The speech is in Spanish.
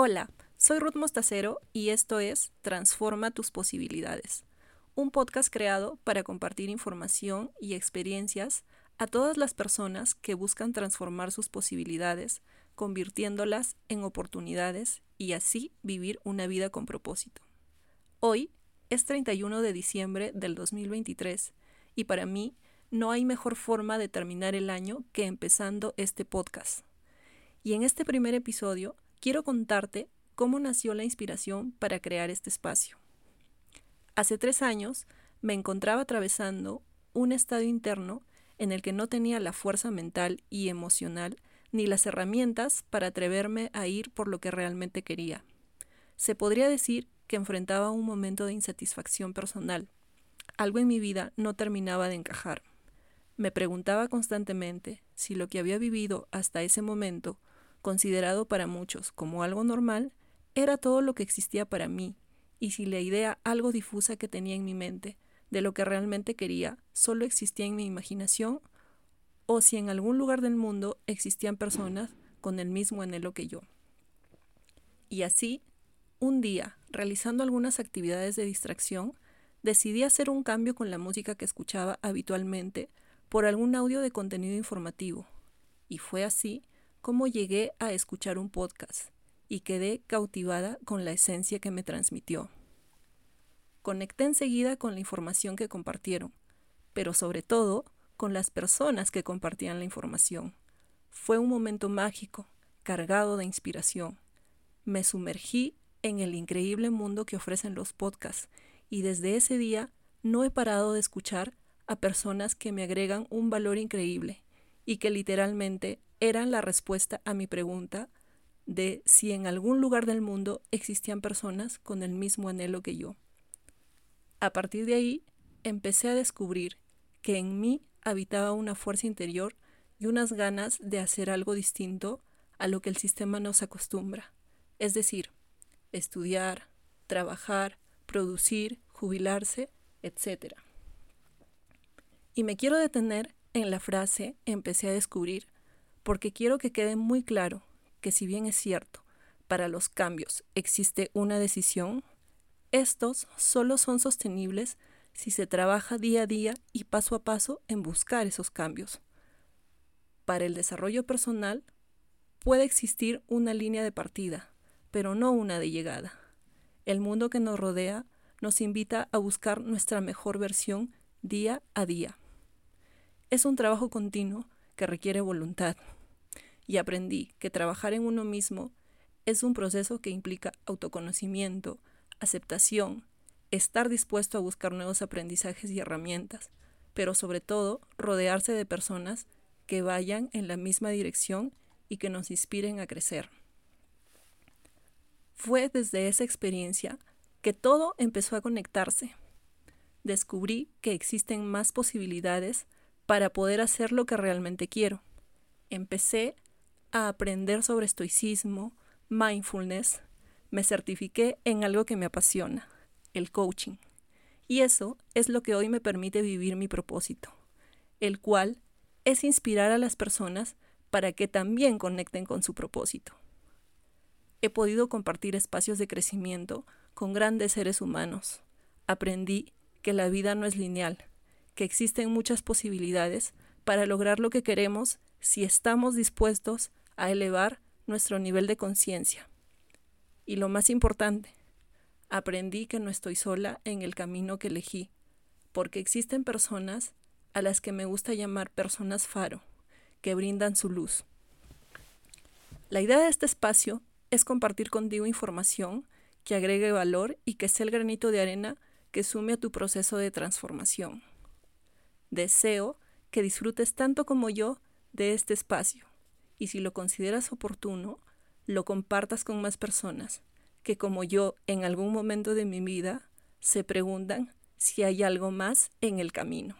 Hola, soy Ruth Mostacero y esto es Transforma tus posibilidades, un podcast creado para compartir información y experiencias a todas las personas que buscan transformar sus posibilidades, convirtiéndolas en oportunidades y así vivir una vida con propósito. Hoy es 31 de diciembre del 2023 y para mí no hay mejor forma de terminar el año que empezando este podcast. Y en este primer episodio quiero contarte cómo nació la inspiración para crear este espacio. Hace tres años me encontraba atravesando un estado interno en el que no tenía la fuerza mental y emocional ni las herramientas para atreverme a ir por lo que realmente quería. Se podría decir que enfrentaba un momento de insatisfacción personal. Algo en mi vida no terminaba de encajar. Me preguntaba constantemente si lo que había vivido hasta ese momento, considerado para muchos como algo normal, era todo lo que existía para mí, y si la idea algo difusa que tenía en mi mente de lo que realmente quería solo existía en mi imaginación, o si en algún lugar del mundo existían personas con el mismo anhelo que yo. Y así, un día, realizando algunas actividades de distracción, decidí hacer un cambio con la música que escuchaba habitualmente por algún audio de contenido informativo. Y fue así como llegué a escuchar un podcast y quedé cautivada con la esencia que me transmitió. Conecté enseguida con la información que compartieron, pero sobre todo con las personas que compartían la información. Fue un momento mágico, cargado de inspiración. Me sumergí en el increíble mundo que ofrecen los podcasts y desde ese día no he parado de escuchar a personas que me agregan un valor increíble y que literalmente eran la respuesta a mi pregunta de si en algún lugar del mundo existían personas con el mismo anhelo que yo. A partir de ahí, empecé a descubrir que en mí habitaba una fuerza interior y unas ganas de hacer algo distinto a lo que el sistema nos acostumbra, es decir, estudiar, trabajar, producir, jubilarse, etc. Y me quiero detener en la frase empecé a descubrir, porque quiero que quede muy claro que si bien es cierto, para los cambios existe una decisión, estos solo son sostenibles si se trabaja día a día y paso a paso en buscar esos cambios. Para el desarrollo personal puede existir una línea de partida, pero no una de llegada. El mundo que nos rodea nos invita a buscar nuestra mejor versión día a día. Es un trabajo continuo que requiere voluntad. Y aprendí que trabajar en uno mismo es un proceso que implica autoconocimiento, aceptación, estar dispuesto a buscar nuevos aprendizajes y herramientas, pero sobre todo rodearse de personas que vayan en la misma dirección y que nos inspiren a crecer. Fue desde esa experiencia que todo empezó a conectarse. Descubrí que existen más posibilidades para poder hacer lo que realmente quiero. Empecé a aprender sobre estoicismo, mindfulness, me certifiqué en algo que me apasiona, el coaching. Y eso es lo que hoy me permite vivir mi propósito, el cual es inspirar a las personas para que también conecten con su propósito. He podido compartir espacios de crecimiento con grandes seres humanos. Aprendí que la vida no es lineal, que existen muchas posibilidades para lograr lo que queremos si estamos dispuestos a elevar nuestro nivel de conciencia. Y lo más importante, aprendí que no estoy sola en el camino que elegí, porque existen personas a las que me gusta llamar personas faro, que brindan su luz. La idea de este espacio es compartir contigo información que agregue valor y que sea el granito de arena que sume a tu proceso de transformación. Deseo que disfrutes tanto como yo de este espacio y si lo consideras oportuno, lo compartas con más personas que como yo en algún momento de mi vida se preguntan si hay algo más en el camino.